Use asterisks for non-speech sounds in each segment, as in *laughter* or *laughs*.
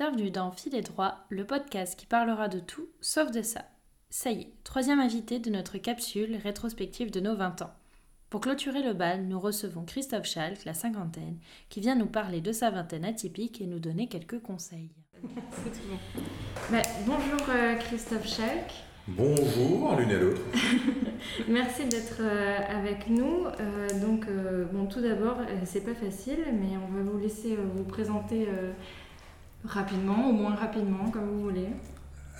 Bienvenue dans Filet droit, le podcast qui parlera de tout sauf de ça. Ça y est, troisième invité de notre capsule rétrospective de nos 20 ans. Pour clôturer le bal, nous recevons Christophe Schalk, la cinquantaine, qui vient nous parler de sa vingtaine atypique et nous donner quelques conseils. Bah, bonjour euh, Christophe Schalk. Bonjour l'une et l'autre. *laughs* Merci d'être euh, avec nous. Euh, donc, bon, tout d'abord, c'est pas facile, mais on va vous laisser vous présenter rapidement, au moins rapidement, comme vous voulez.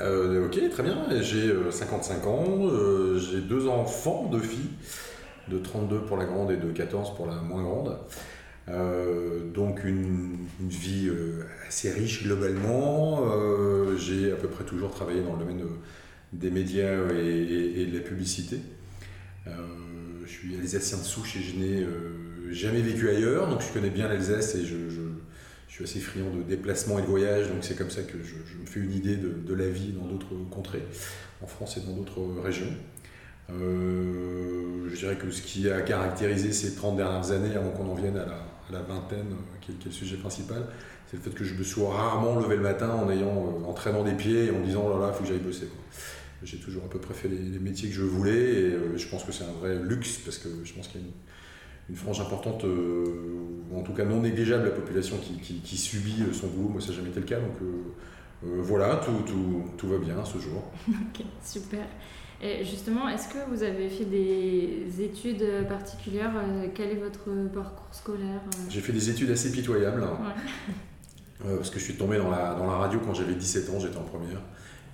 ok, très bien. J'ai 55 ans, j'ai deux enfants, deux filles, de 32 pour la grande et de 14 pour la moins grande. donc une, vie assez riche globalement. j'ai à peu près toujours travaillé dans le domaine de des médias et, de la publicité. Euh, je suis alsacien de souche et je n'ai euh, jamais vécu ailleurs, donc je connais bien l'Alsace et je, suis assez friand de déplacements et de voyages, donc c'est comme ça que je, me fais une idée de, la vie dans d'autres contrées, en France et dans d'autres régions. Euh, je dirais que ce qui a caractérisé ces 30 dernières années, avant qu'on en vienne à la, vingtaine, qui est, le sujet principal, c'est le fait que je me suis rarement levé le matin en ayant, en traînant des pieds et en disant oh là là, il faut que j'aille bosser. J'ai toujours à peu près fait les, métiers que je voulais et euh, je pense que c'est un vrai luxe parce que je pense qu'il y a une, frange importante, euh, tout cas non négligeable, la population qui, subit euh, son boulot. Moi, ça n'a jamais été le cas. Donc voilà, tout, tout, tout, va bien ce jour. *laughs* ok, super. Et justement, est-ce que vous avez fait des études particulières Quel est votre parcours scolaire J'ai fait des études assez pitoyables. *laughs* parce que je suis tombé dans la, dans la radio quand j'avais 17 ans, j'étais en première.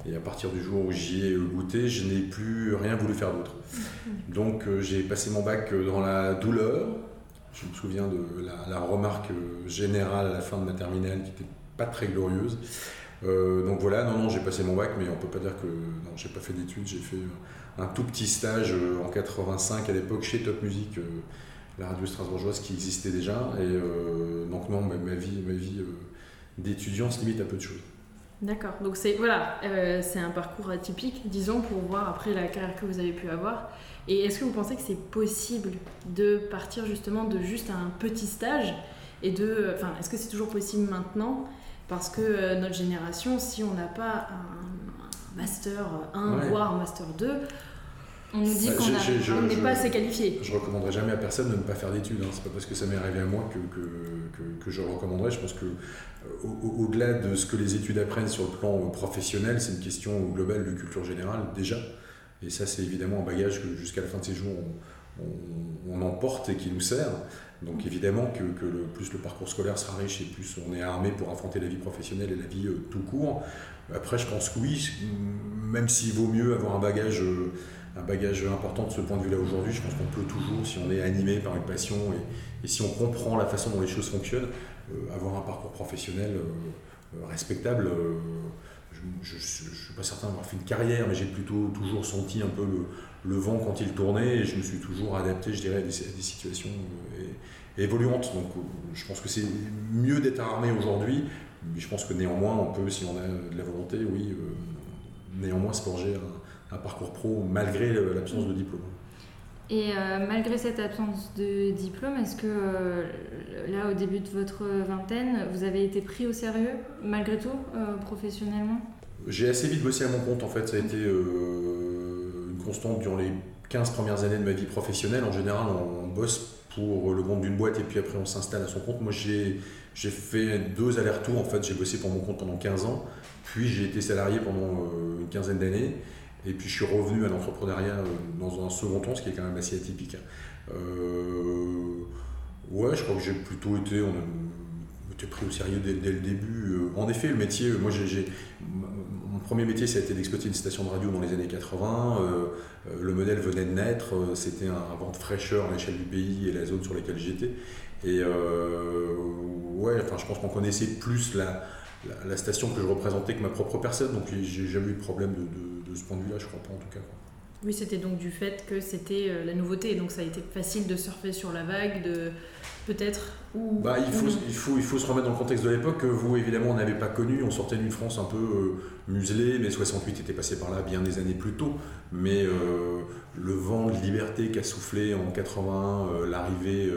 Et à partir du jour où j'y ai goûté, je n'ai plus rien voulu faire d'autre. *laughs* Donc euh, j'ai passé mon bac euh, dans la douleur. Je me souviens de la, remarque euh, générale à la fin de ma terminale qui n'était pas très glorieuse. donc voilà, non, non, j'ai passé mon bac, mais on peut pas dire que non, j'ai pas fait d'études. J'ai fait un tout petit stage en 85 à l'époque chez Top Music, la radio strasbourgeoise qui existait déjà. Et donc non, ma vie, ma vie d'étudiant se limite à peu de choses. D'accord. Donc c'est voilà, euh, c'est un parcours atypique, disons, pour voir après la carrière que vous avez pu avoir. Et est-ce que vous pensez que c'est possible de partir justement de juste un petit stage et de, enfin, est-ce que c'est toujours possible maintenant? Parce que euh, notre génération, si on n'a pas un, master 1 voire un master 2, on nous dit qu'on n'est pas assez qualifié. Je recommanderais jamais à personne de ne pas faire d'études. Hein. C'est pas parce que ça m'est arrivé à moi que, que, que, je recommanderais. Je pense que euh, au-delà de ce que les études apprennent sur le plan euh, professionnel, c'est une question globale de culture générale déjà. Et ça, c'est évidemment un bagage que jusqu'à la fin de ces jours, on, emporte et qui nous sert. Donc évidemment que, le, plus le parcours scolaire sera riche et plus on est armé pour affronter la vie professionnelle et la vie euh, tout court. Après, je pense que oui, même s'il vaut mieux avoir un bagage un bagage important de ce point de vue-là aujourd'hui. Je pense qu'on peut toujours, si on est animé par une passion et, si on comprend la façon dont les choses fonctionnent, euh, avoir un parcours professionnel euh, euh, respectable. je ne suis pas certain d'avoir fait une carrière, mais j'ai plutôt toujours senti un peu le, vent quand il tournait et je me suis toujours adapté, je dirais, à des, situations évoluantes. Donc je pense que c'est mieux d'être armé aujourd'hui, mais je pense que néanmoins, on peut, si on a de la volonté, oui, néanmoins se forger un parcours pro malgré l'absence de diplôme. Et euh, malgré cette absence de diplôme, est-ce que euh, là, au début de votre vingtaine, vous avez été pris au sérieux, malgré tout, euh, professionnellement? J'ai assez vite bossé à mon compte, en fait. Ça a été une constante durant les 15 premières années de ma vie professionnelle. En général, on, bosse pour le compte d'une boîte et puis après on s'installe à son compte. Moi, j'ai fait deux allers-retours. En fait, j'ai bossé pour mon compte pendant 15 ans, puis j'ai été salarié pendant une quinzaine d'années. Et puis je suis revenu à l'entrepreneuriat euh, dans un second temps, ce qui est quand même assez atypique. Euh, ouais, je crois que j'ai plutôt été, on été pris au sérieux dès, le début. Euh, en effet, le métier, moi mon premier métier, ça a été d'exploiter une station de radio dans les années 80. le modèle venait de naître, c'était un vent de fraîcheur à l'échelle du pays et la zone sur laquelle j'étais. Et ouais, enfin, je pense qu'on connaissait plus la, la, station que je représentais que ma propre personne, donc j'ai jamais eu de problème de de ce point de vue-là, je crois pas en tout cas. Oui, c'était donc du fait que c'était euh, la nouveauté, donc ça a été facile de surfer sur la vague, de peut-être ou, bah, il, faut, il, faut, il faut se remettre dans le contexte de l'époque que vous, évidemment, n'avez pas connu. On sortait d'une France un peu euh, muselée, mais 68 était passé par là bien des années plus tôt. Mais euh, le vent de liberté qu'a soufflé en 81, l'arrivée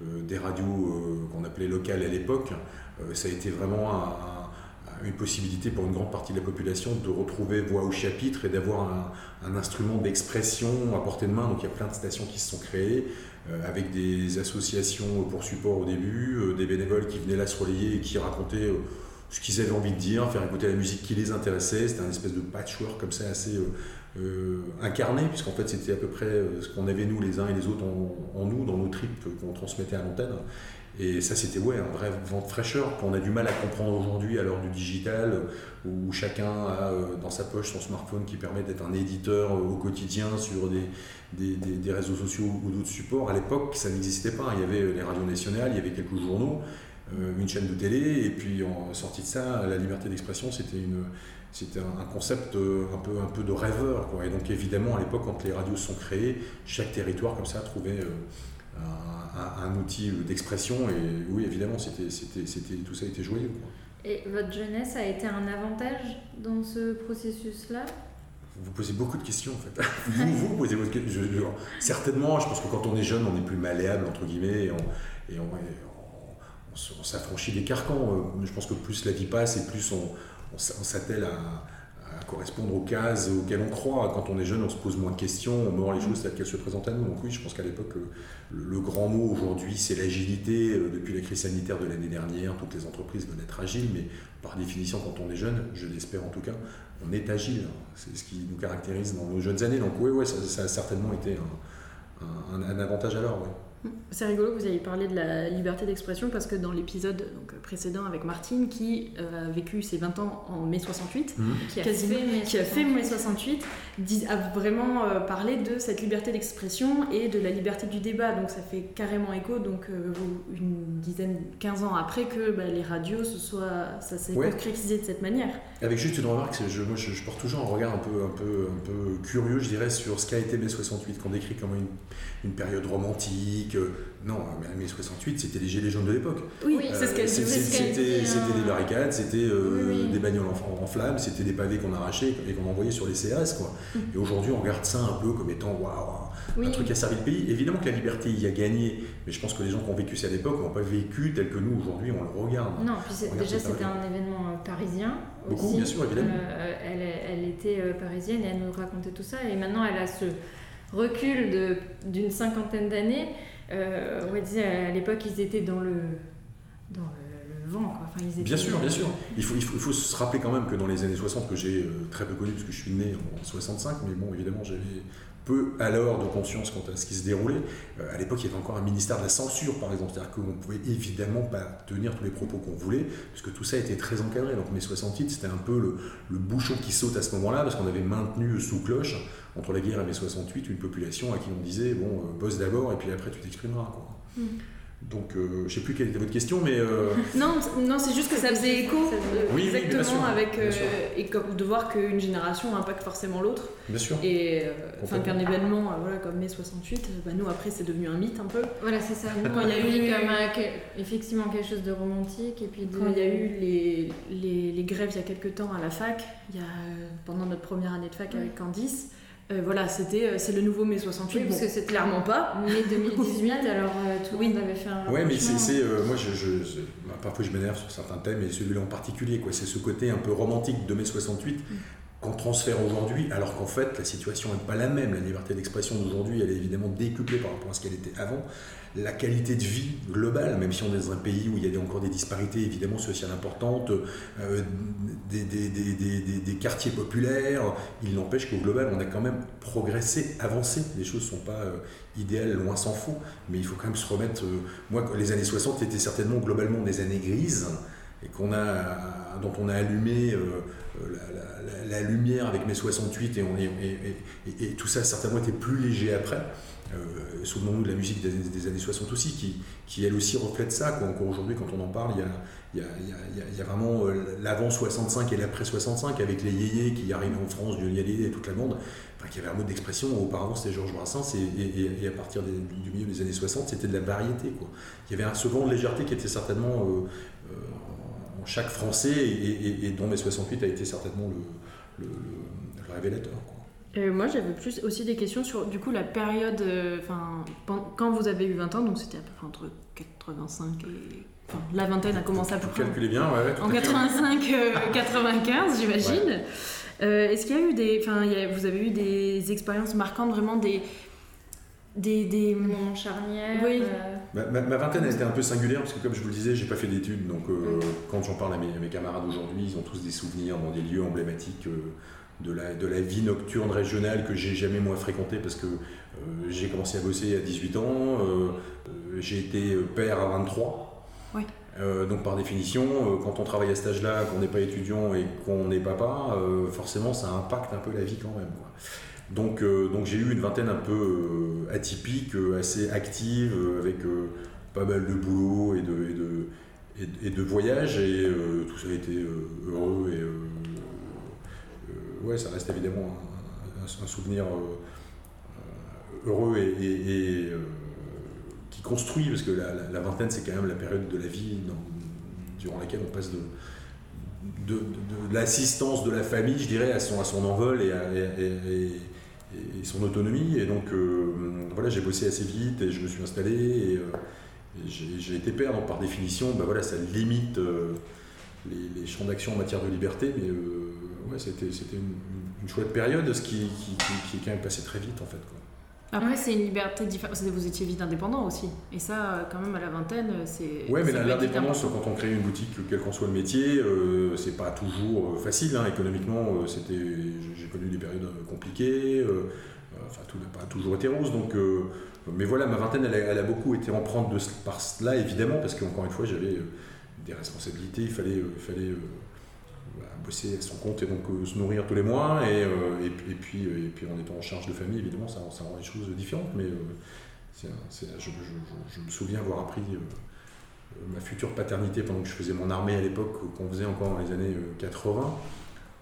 des radios qu'on appelait locales à l'époque, ça a été vraiment un une possibilité pour une grande partie de la population de retrouver voix au chapitre et d'avoir un, instrument d'expression à portée de main. Donc il y a plein de stations qui se sont créées avec des associations pour support au début, des bénévoles qui venaient là se relayer et qui racontaient ce qu'ils avaient envie de dire, faire écouter la musique qui les intéressait. C'était un espèce de patchwork comme ça assez euh, incarné, puisqu'en fait c'était à peu près euh, ce qu'on avait nous les uns et les autres en, nous, dans nos tripes qu'on transmettait à l'antenne. Et ça c'était ouais, un vrai vent de fraîcheur qu'on a du mal à comprendre aujourd'hui à l'heure du digital, où chacun a euh, dans sa poche son smartphone qui permet d'être un éditeur au quotidien sur des, des, des, réseaux sociaux ou d'autres supports. À l'époque ça n'existait pas, il y avait les radios nationales, il y avait quelques journaux, une chaîne de télé, et puis en sortie de ça, la liberté d'expression c'était une c'était un, concept euh, un peu, un peu de rêveur. Et donc évidemment, à l'époque, quand les radios sont créées, chaque territoire comme ça trouvait un, outil d'expression. Et oui, évidemment, c'était, c'était, c'était, tout ça était joyeux. Et votre jeunesse a été un avantage dans ce processus-là? Vous posez beaucoup de questions en fait. *laughs* vous, vous posez votre question. certainement, je pense que quand on est jeune, on est plus malléable entre guillemets et on, et on, on s'affranchit des carcans. Euh, je pense que plus la vie passe et plus on, on, s'attelle à, correspondre aux cases auxquelles on croit. Quand on est jeune, on se pose moins de questions, on meurt les choses telles qu'elles se présentent à nous. Donc oui, je pense qu'à l'époque, le, grand mot aujourd'hui, c'est l'agilité. Euh, depuis la crise sanitaire de l'année dernière, toutes les entreprises veulent être agiles, mais par définition, quand on est jeune, je l'espère en tout cas, on est agile. C'est ce qui nous caractérise dans nos jeunes années. Donc oui, ouais, ça, a certainement été un, avantage à l'heure. C'est rigolo que vous ayez parlé de la liberté d'expression parce que dans l'épisode précédent avec Martine qui euh, a vécu ses 20 ans en mai 68, mmh. qui, a fait qui, a fait mai 68, a vraiment euh, parlé de cette liberté d'expression et de la liberté du débat. Donc ça fait carrément écho, donc euh, une dizaine, 15 ans après que bah, les radios, ce soit, ça s'est concrétisé de cette manière. Avec juste une remarque, je, moi je, porte toujours un regard un peu, un, peu, curieux, je dirais, sur ce qu'a été mai 68, qu'on décrit comme une, une période romantique non, mais 68, c'était les gilets jaunes de l'époque. Oui, c'est ce qu'elle C'était des barricades, c'était euh, des bagnoles en, flammes, c'était des pavés qu'on arrachait et qu'on envoyait sur les CAS. Quoi. Mm. Et aujourd'hui, on regarde ça un peu comme étant waouh, un truc qui a servi le pays. Évidemment que la liberté y a gagné, mais je pense que les gens qui ont vécu ça à l'époque n'ont pas vécu tel que nous aujourd'hui on le regarde. Non, puis déjà c'était un événement euh, parisien. Beaucoup, bien sûr, évidemment. Euh, elle, elle, était parisienne et elle nous racontait tout ça. Et maintenant, elle a ce recul d'une cinquantaine d'années, euh, on disait à l'époque ils étaient dans le, dans le, vent. Quoi. Enfin, ils bien sûr, bien sûr. Il faut, il, faut, il faut, se rappeler quand même que dans les années 60, que j'ai euh, très peu connu parce que je suis né en 65, mais bon, évidemment, j'avais peu alors de conscience quant à ce qui se déroulait. Euh, à l'époque, il y avait encore un ministère de la censure, par exemple, c'est-à-dire qu'on pouvait évidemment pas tenir tous les propos qu'on voulait, puisque tout ça était très encadré. Donc mai 68, c'était un peu le, le, bouchon qui saute à ce moment-là, parce qu'on avait maintenu sous cloche, entre la guerre et mai 68, une population à qui on disait, bon, euh, bosse d'abord, et puis après tu t'exprimeras. Quoi. Mm. Donc, euh, je sais plus quelle était votre question, mais. Euh, *laughs* non, non c'est juste que ça faisait écho oui, exactement avec. Euh, et de voir qu'une génération impacte forcément l'autre. Bien sûr. Et enfin, qu'un événement voilà, comme mai 68, bah, nous après c'est devenu un mythe un peu. Voilà, c'est ça. Quand il y a eu comme, effectivement quelque chose de romantique, et puis quand il y a eu les, les, les, grèves il y a quelques temps à la fac, il y a, pendant notre première année de fac avec Candice. Euh, voilà, c'était euh, c'est le nouveau mai 68 parce que c'est clairement pas. Mai 2018 *laughs* alors euh, tout le monde avait fait un ouais mais c'est moi je, je, bah, parfois je m'énerve sur certains thèmes et celui-là en particulier quoi. C'est ce côté un peu romantique de mai 68 qu'on transfère aujourd'hui, alors qu'en fait la situation n'est pas la même. La liberté d'expression d'aujourd'hui, elle est évidemment décuplée par rapport à ce qu'elle était avant. La qualité de vie globale, même si on est dans un pays où il y a encore des disparités évidemment sociales importantes, euh, des, quartiers populaires, il n'empêche qu'au global on a quand même progressé, avancé. Les choses ne sont pas euh, idéales, loin s'en faut, mais il faut quand même se remettre. Euh, moi, les années 60 étaient certainement globalement des années grises et qu'on a, dont on a allumé la, lumière avec mes 68 et, tout ça a certainement été plus léger après. Euh, Souvenons-nous de la musique des, années 60 aussi, qui, qui elle aussi reflète ça. Encore aujourd'hui, quand on en parle, il y a, y il y a vraiment euh, l'avant 65 et l'après 65 avec les yéyés qui arrivent en France, Johnny Hallyday et toute la bande. Enfin, qui avait un mode d'expression. Auparavant, c'était Georges Brassens et, à partir du milieu des années 60, c'était de la variété. Quoi. Il y avait un, ce de légèreté qui était certainement euh, en chaque Français et, dont mai 68 a été certainement le, révélateur. Euh, moi, j'avais plus aussi des questions sur du coup la période, euh, enfin, quand vous avez eu 20 ans, donc c'était à peu près entre 85 et enfin, la vingtaine a commencé à peu près Calculez bien, ouais, tout en à fait. 85-95, *laughs* j'imagine. Euh, Est-ce qu'il y a eu des, enfin, vous avez eu des expériences marquantes, vraiment des, des, des... Moments charnières. Oui. euh, Ma, ma- ma vingtaine a été un peu singulière parce que comme je vous le disais, j'ai pas fait d'études, donc euh, Mm. quand j'en parle à mes, à mes camarades aujourd'hui, ils ont tous des souvenirs dans des lieux emblématiques euh, de, la, de la vie nocturne régionale que j'ai jamais moi fréquenté parce que euh, j'ai commencé à bosser à 18 ans, euh, euh, j'ai été père à 23. Oui. Euh, donc par définition, euh, quand on travaille à cet âge-là, qu'on n'est pas étudiant et qu'on est papa, euh, forcément ça impacte un peu la vie quand même. quoi. Donc, euh, donc j'ai eu une vingtaine un peu euh, atypique, euh, assez active, avec pas mal de boulot et de, et de, et de- et de voyages, et tout ça a été heureux, et ouais, ça reste évidemment un, souvenir heureux et, qui construit, parce que la, vingtaine c'est quand même la période de la vie durant laquelle on passe de, de, de- de l'assistance de la famille, je dirais, à son, à son envol et, à- et- et- son autonomie. Et donc, euh, voilà, j'ai bossé assez vite et je me suis installé et, euh, j'ai été père. Donc, par définition, bah, voilà, ça limite euh, les, champs d'action en matière de liberté. Mais euh, ouais, c'était c'était une, une chouette période, ce qui, qui, qui- qui est quand même passé très vite, en fait. quoi. Après, c'est une liberté différente. Vous étiez vite indépendant aussi. Et ça, quand même, à la vingtaine, c'est. Ouais, mais l'indépendance, quand on crée une boutique, quel qu'en soit le métier, euh, c'est pas toujours euh, facile. hein. Économiquement, euh, c'était, j'ai connu des périodes euh, compliquées. euh, enfin, tout n'a pas toujours été rose. Donc, euh, mais voilà, ma vingtaine, elle a, elle a beaucoup été empreinte de, par cela, évidemment, parce qu'encore une fois, j'avais des responsabilités. Il fallait, fallait bosser à son compte et donc euh, se nourrir tous les mois. Et, euh, et, puis- et puis, euh, et puis, en étant en charge de famille, évidemment, ça, ça rend les choses différentes. Mais c'est je, je- je- je me souviens avoir appris. ma future paternité pendant que je faisais mon armée à l'époque, qu'on faisait encore dans les années euh, 80.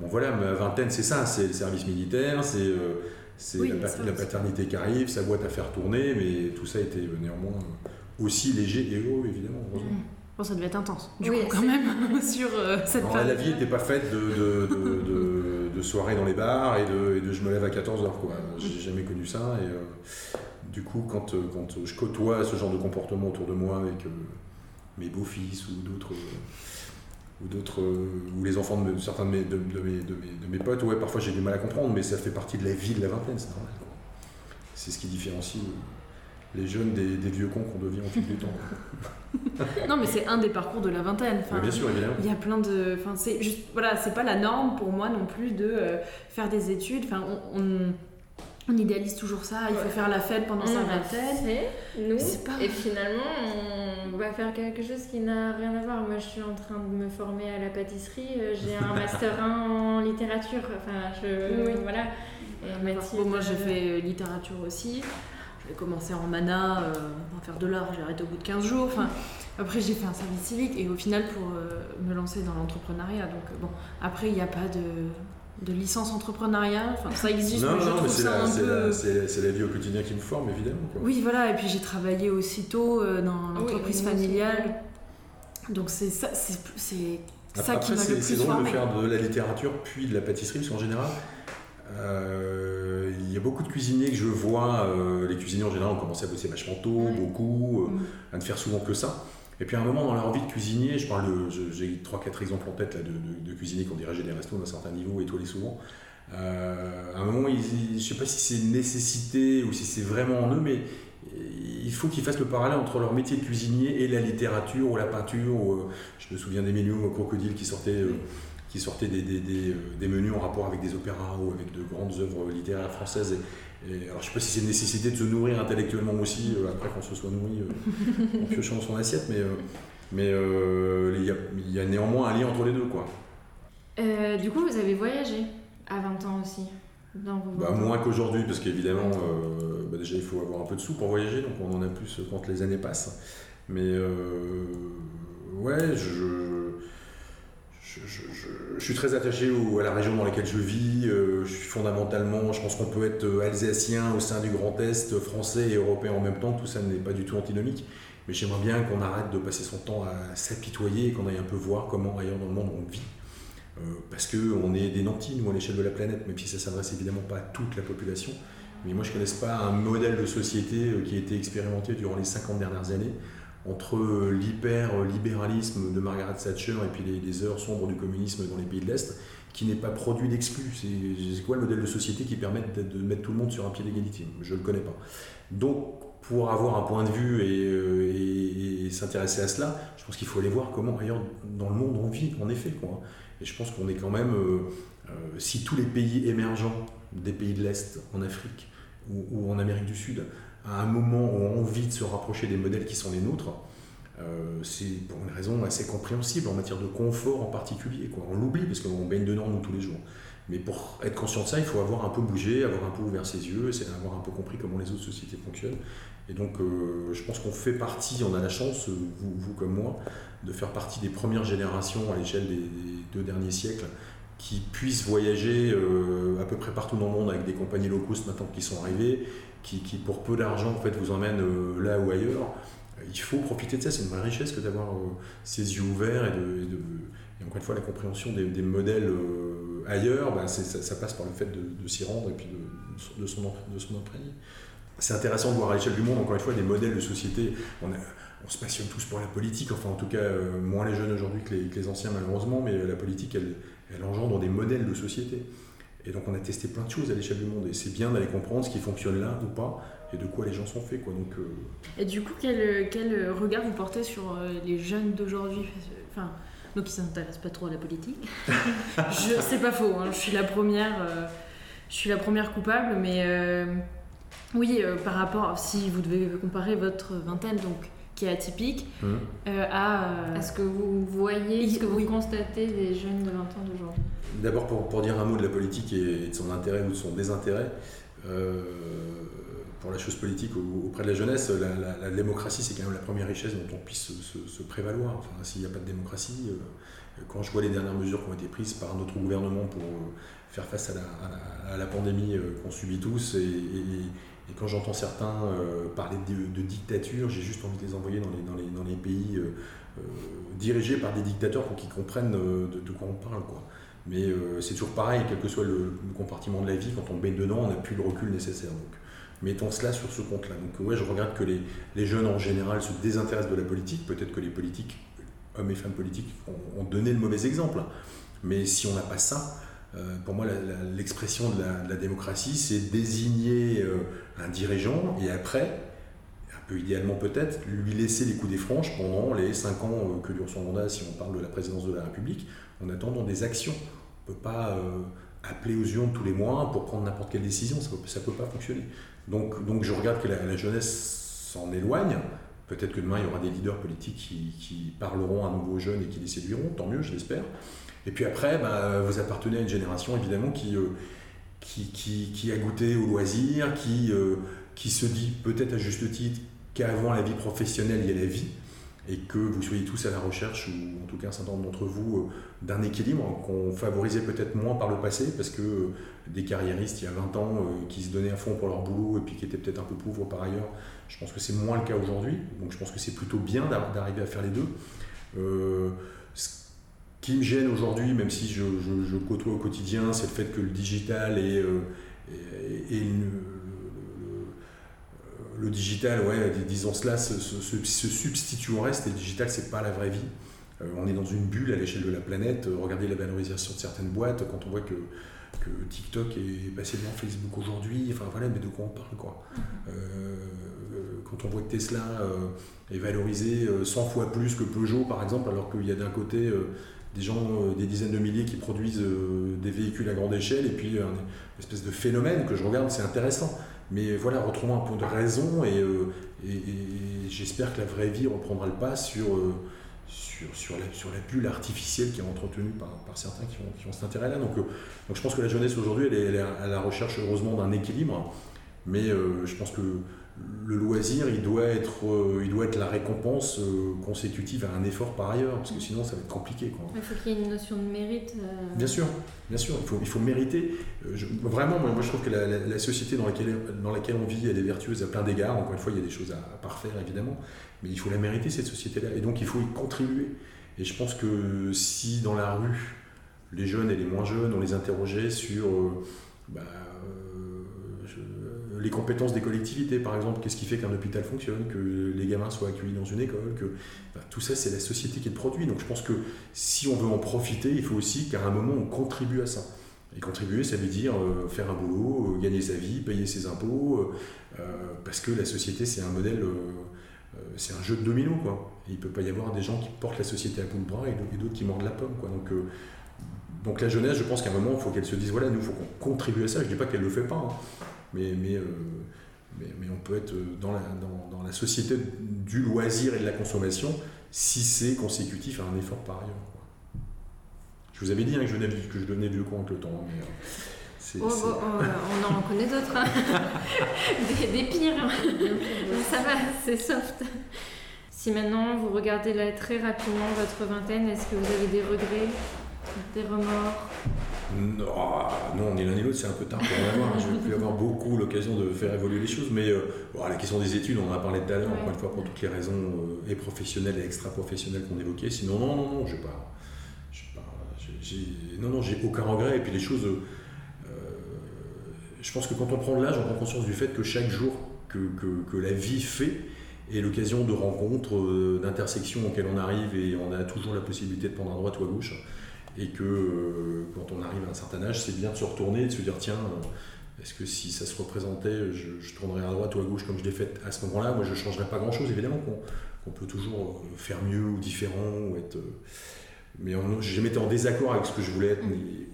Bon voilà, ma vingtaine, c'est ça, c'est le service militaire, c'est c'est Oui, la, ça paternité qui arrive, sa boîte à faire tourner, mais tout ça était néanmoins aussi léger et heureux, évidemment, heureusement. Bon, ça devait être intense. Du Oui, coup, quand même, *laughs* sur euh, cette Alors, la vie n'était pas faite de, de, de, de- de soirées dans les bars et de, et de je me lève à 14h. quoi. J'ai jamais connu ça. Et euh, du coup, quand, euh, quand je côtoie ce genre de comportement autour de moi avec euh, mes beaux-fils ou d'autres. euh, ou d'autres ou les enfants de, me- certains de mes, de, de mes, de, mes, de mes potes, ouais, parfois j'ai du mal à comprendre, mais ça fait partie de la vie de la vingtaine, c'est normal. C'est ce qui différencie euh, les jeunes des, des vieux cons qu'on devient au fil du temps. *laughs* Non, mais c'est un des parcours de la vingtaine. Enfin, bien sûr, évidemment. Il y a plein de. Enfin, c'est juste. Voilà, c'est pas la norme pour moi non plus de euh, faire des études. Enfin, on, on, on idéalise toujours ça. Il faut Ouais. faire la fête pendant sa vingtaine. nous, C'est pas- et finalement, on va faire quelque chose qui n'a rien à voir. Moi, je suis en train de me former à la pâtisserie, euh, j'ai un *laughs* master 1 en littérature, enfin, je... Oui. Voilà. Et Mathilde, Bon, moi j'ai euh, fait littérature aussi. J'ai commencé en mana, euh, en faire de l'art, j'ai arrêté au bout de 15 jours. Enfin, après j'ai fait un service civique et au final pour euh, me lancer dans l'entrepreneuriat. Donc euh, bon, après il n'y a pas de, de licence entrepreneuriat. Enfin ça existe, Non, mais je non, mais trouve c'est ça la, un c'est peu... la- c'est- c'est la vie au quotidien qui me forme, évidemment. quoi. Oui voilà, et puis j'ai travaillé aussitôt euh, dans oui, l'entreprise familiale. Donc c'est ça, c'est c'est ça Après, qui m'a c'est le c'est plus drôle de formé. faire de la littérature puis de la pâtisserie, parce qu'en général, euh, il y a beaucoup de cuisiniers que je vois, euh, les cuisiniers en général ont commencé à bosser vachement tôt, Ouais. beaucoup, euh, Mm. à ne faire souvent que ça. Et puis à un moment dans leur vie de cuisinier, je parle j'ai 3-4 exemples en tête là, de, de- de cuisiniers qui ont dirigé des restos d'un certain niveau, étoilés souvent. À un moment, ils, je sais pas si c'est une nécessité ou si c'est vraiment en eux, mais il faut qu'ils fassent le parallèle entre leur métier de cuisinier et la littérature ou la peinture. ou, je me souviens d'Emilio Crocodile qui sortait, qui sortait des, des- des, euh, des menus en rapport avec des opéras ou avec de grandes œuvres littéraires françaises. Et, et alors je sais pas si c'est une nécessité de se nourrir intellectuellement aussi, euh, après qu'on se soit nourri euh, *laughs* en piochant dans son assiette, mais, euh, mais il y, a, il y a néanmoins un lien entre les deux. quoi. Du coup, vous avez voyagé à 20 ans aussi dans vos Bah, 20 ans. moins qu'aujourd'hui, parce qu'évidemment, bah, déjà il faut avoir un peu de sous pour voyager, donc on en a plus quand les années passent. Mais ouais, je, je, suis très attaché à la région dans laquelle je vis. euh, je suis fondamentalement, je pense qu'on peut être euh, alsacien au sein du Grand Est, français et européen en même temps. Tout ça n'est pas du tout antinomique. Mais j'aimerais bien qu'on arrête de passer son temps à s'apitoyer et qu'on aille un peu voir comment ailleurs dans le monde on vit. Euh, parce qu'on est des nantis, nous, à l'échelle de la planète, même si ça s'adresse évidemment pas à toute la population. Mais moi, je ne connais pas un modèle de société qui a été expérimenté durant les 50 dernières années entre l'hyper-libéralisme de Margaret Thatcher et puis les, heures sombres du communisme dans les pays de l'Est, qui n'est pas produit d'exclus. C'est quoi le modèle de société qui permet de, mettre tout le monde sur un pied d'égalité? Je ne le connais pas. Donc, pour avoir un point de vue et, et s'intéresser à cela, je pense qu'il faut aller voir comment ailleurs dans le monde on vit, en effet. Quoi. Et je pense qu'on est quand même, euh, euh, si tous les pays émergents des pays de l'Est, en Afrique ou, en Amérique du Sud, à un moment ont envie de se rapprocher des modèles qui sont les nôtres, euh, c'est pour une raison assez compréhensible en matière de confort en particulier. Quoi. On l'oublie parce qu'on baigne dedans nous tous les jours. Mais pour être conscient de ça, il faut avoir un peu bougé, avoir un peu ouvert ses yeux, avoir un peu compris comment les autres sociétés fonctionnent. Et donc, je pense qu'on fait partie, on a la chance, vous comme moi, de faire partie des premières générations à l'échelle des, deux derniers siècles qui puissent voyager euh, à peu près partout dans le monde avec des compagnies low cost maintenant qui sont arrivées, qui, qui pour peu d'argent en fait vous emmènent euh, là ou ailleurs. Il faut profiter de ça, c'est une vraie richesse que d'avoir euh, ses yeux ouverts et, de, et, encore une fois la compréhension des, des modèles ailleurs, ben ça, passe par le fait de, s'y rendre et puis de, de son, de son imprégner. C'est intéressant de voir à l'échelle du monde, encore une fois, des modèles de société. On on se passionne tous pour la politique, enfin en tout cas euh, moins les jeunes aujourd'hui que, les, anciens malheureusement, mais la politique elle, elle, engendre des modèles de société. Et donc on a testé plein de choses à l'échelle du monde et c'est bien d'aller comprendre ce qui fonctionne là ou pas et de quoi les gens sont faits. Quoi. Donc, euh, Et du coup, quel, quel, regard vous portez sur euh, les jeunes d'aujourd'hui? Enfin, Donc ils ne s'intéressent pas trop à la politique. *laughs* je, c'est pas faux, hein, je, suis la première, je suis la première coupable, mais oui, par rapport, si vous devez comparer votre vingtaine, donc qui est atypique, mmh. euh, à... Euh, Est-ce que vous voyez, est-ce que vous constatez des jeunes de 20 ans d'aujourd'hui? D'abord, pour, pour, dire un mot de la politique et de son intérêt ou de son désintérêt, euh, pour la chose politique auprès de la jeunesse, la, démocratie, c'est quand même la première richesse dont on puisse se, prévaloir. Enfin, s'il n'y a pas de démocratie, quand je vois les dernières mesures qui ont été prises par notre gouvernement pour faire face à la, pandémie qu'on subit tous et, et quand j'entends certains euh, parler de, dictature, j'ai juste envie de les envoyer dans les, pays euh, euh, dirigés par des dictateurs pour qu'ils comprennent de, quoi on parle. Mais c'est toujours pareil, quel que soit le, compartiment de la vie, quand on baigne dedans, on n'a plus le recul nécessaire. Donc, mettons cela sur ce compte-là. Donc ouais, je regarde que les, jeunes en général se désintéressent de la politique. Peut-être que les politiques, hommes et femmes politiques, ont donné le mauvais exemple. Mais si on n'a pas ça, euh, pour moi, l'expression de, la, démocratie, c'est désigner euh, un dirigeant et après, un peu idéalement peut-être, lui laisser les coups des franches pendant les cinq ans euh, que dure son mandat, si on parle de la présidence de la République, en attendant des actions. On ne peut pas appeler aux urnes tous les mois pour prendre n'importe quelle décision, ça ne peut, pas fonctionner. Donc, je regarde que la, jeunesse s'en éloigne. Peut-être que demain, il y aura des leaders politiques qui, qui parleront à nouveaux jeunes et qui les séduiront, tant mieux, je l'espère. Et puis après, bah, vous appartenez à une génération évidemment qui, euh, qui, qui, a goûté au loisir, qui, euh, qui se dit peut-être à juste titre qu'avant la vie professionnelle, il y a la vie, et que vous soyez tous à la recherche, ou en tout cas un certain nombre d'entre vous, euh, d'un équilibre qu'on favorisait peut-être moins par le passé, parce que des carriéristes il y a 20 ans qui se donnaient à fond pour leur boulot et puis qui étaient peut-être un peu pauvres par ailleurs, je pense que c'est moins le cas aujourd'hui, donc je pense que c'est plutôt bien d'arriver à faire les deux qui me gêne aujourd'hui, même si je, je, côtoie au quotidien, c'est le fait que le digital et, euh, le, digital, ouais, disons cela, se, se, substitue au reste et le digital, c'est pas la vraie vie. Euh, on est dans une bulle à l'échelle de la planète. Regardez la valorisation de certaines boîtes quand on voit que, que TikTok est passé devant Facebook aujourd'hui. Enfin voilà, mais de quoi on parle quoi euh, Quand on voit que Tesla est valorisé 100 fois plus que Peugeot par exemple, alors qu'il y a d'un côté des gens, euh, des dizaines de milliers qui produisent euh, des véhicules à grande échelle, et puis une espèce de phénomène que je regarde, c'est intéressant. Mais voilà, retrouvons un peu de raison, et, euh, j'espère que la vraie vie reprendra le pas sur, sur, la, sur la bulle artificielle qui est entretenue par, par certains qui ont, qui ont cet intérêt-là. Donc, donc je pense que la jeunesse aujourd'hui, elle, est à la recherche heureusement d'un équilibre, mais je pense que le loisir, il doit être, euh, il doit être la récompense euh, consécutive à un effort par ailleurs, parce que sinon ça va être compliqué. Quoi. Il faut qu'il y ait une notion de mérite. Euh. Bien sûr, bien sûr, il faut, il faut mériter. vraiment, moi, je trouve que la, société dans laquelle, dans laquelle on vit, elle est vertueuse à plein d'égards. Encore une fois, il y a des choses à, parfaire, évidemment, mais il faut la mériter, cette société-là, et donc il faut y contribuer. Et je pense que si dans la rue, les jeunes et les moins jeunes, on les interrogeait sur... Bah, les compétences des collectivités, par exemple, qu'est-ce qui fait qu'un hôpital fonctionne, que les gamins soient accueillis dans une école, que tout ça, c'est la société qui le produit. Donc je pense que si on veut en profiter, il faut aussi qu'à un moment, on contribue à ça. Et contribuer, ça veut dire euh, faire un boulot, euh, gagner sa vie, payer ses impôts, euh, parce que la société, c'est un modèle, c'est un jeu de domino. Quoi. il ne peut pas y avoir des gens qui portent la société à bout de bras et d'autres qui mordent la pomme. Quoi. Donc, donc la jeunesse, je pense qu'à un moment, il faut qu'elle se dise, voilà, nous, il faut qu'on contribue à ça. Je ne dis pas qu'elle ne le fait pas, hein. Mais, mais, mais, mais, on peut être dans la, dans, dans la société du loisir et de la consommation si c'est consécutif à un effort par ailleurs. Je vous avais dit hein, que, je donnais, que je donnais vieux con avec le temps. Mais, euh, oh, oh, oh, on en connaît d'autres, hein. *laughs* des, pires. Hein. Ça va, c'est soft. Si maintenant vous regardez là très rapidement votre vingtaine, est-ce que vous avez des regrets, des remords? Non, non, ni l'un ni l'autre, c'est un peu tard pour en avoir. Je vais plus avoir beaucoup l'occasion de faire évoluer les choses, mais euh, la question des études, on en a parlé tout à l'heure, encore une fois, pour toutes les raisons euh, et professionnelles et extra-professionnelles qu'on évoquait. Sinon, non, non, non, je ne pas non, non, j'ai aucun regret. Et puis les choses, euh, je pense que quand on prend de l'âge, on prend conscience du fait que chaque jour que, la vie fait est l'occasion de rencontres, d'intersections auxquelles on arrive et on a toujours la possibilité de prendre à droite ou à gauche. Et que euh, quand on arrive à un certain âge, c'est bien de se retourner et de se dire tiens, est-ce que si ça se représentait, je, tournerais à droite ou à gauche comme je l'ai fait à ce moment-là Moi, je ne changerais pas grand-chose, évidemment, qu'on peut toujours faire mieux ou différent ou être mais j'ai jamais été en désaccord avec ce que je voulais être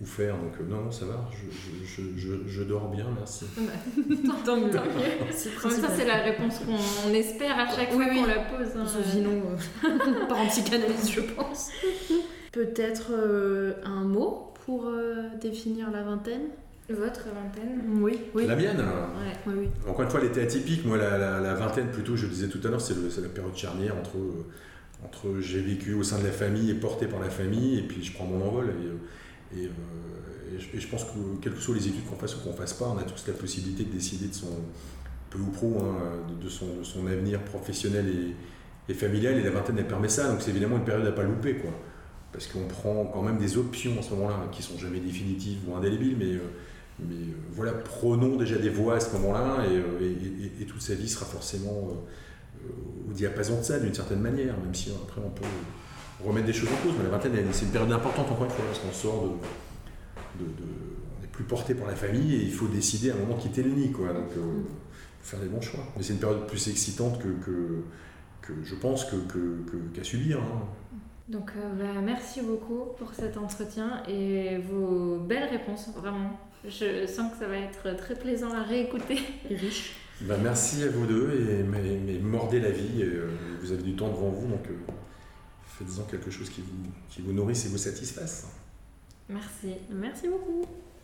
ou faire, donc euh, non, non, ça va, je, je, je, dors bien, merci. *laughs* tant mieux. ça, c'est la réponse qu'on espère à chaque fois qu'on la pose. Hein. Sinon, euh, *laughs* par en psychanalyse, je pense. Peut-être euh, un mot pour définir la vingtaine? Votre vingtaine Oui, oui. La mienne oui, oui. Encore une fois, elle était atypique. Moi, la, la, la vingtaine, plutôt, je le disais tout à l'heure, c'est la période charnière entre entre j'ai vécu au sein de la famille et porté par la famille, et puis je prends mon envol. Et, euh, et, je, pense que quelles que soient les études qu'on fasse ou qu'on fasse pas, on a tous la possibilité de décider de son, peu ou pro, hein, de, son, de, son, avenir professionnel et, et, familial, et la vingtaine, elle permet ça, donc c'est évidemment une période à pas louper, quoi. Parce qu'on prend quand même des options à ce moment-là, qui sont jamais définitives ou indélébiles, mais, euh, mais euh, voilà, prenons déjà des voies à ce moment-là, et, toute sa vie sera forcément au diapason de ça d'une certaine manière, même si après on peut remettre des choses en cause. Mais la vingtaine, c'est une période importante encore une fois, parce qu'on sort de, On n'est plus porté par la famille et il faut décider à un moment de quitter le nid. Quoi. Donc, euh, faire des bons choix. Mais c'est une période plus excitante que, que, je pense qu'à subir. Hein. Donc euh, bah, merci beaucoup pour cet entretien et vos belles réponses, vraiment. Je sens que ça va être très plaisant à réécouter. *laughs* Et riche. Bah, merci à vous deux et mais, mordez la vie. Euh, vous avez du temps devant vous, donc euh, faites-en quelque chose qui vous, qui vous nourrisse et vous satisfasse. Merci. Merci beaucoup.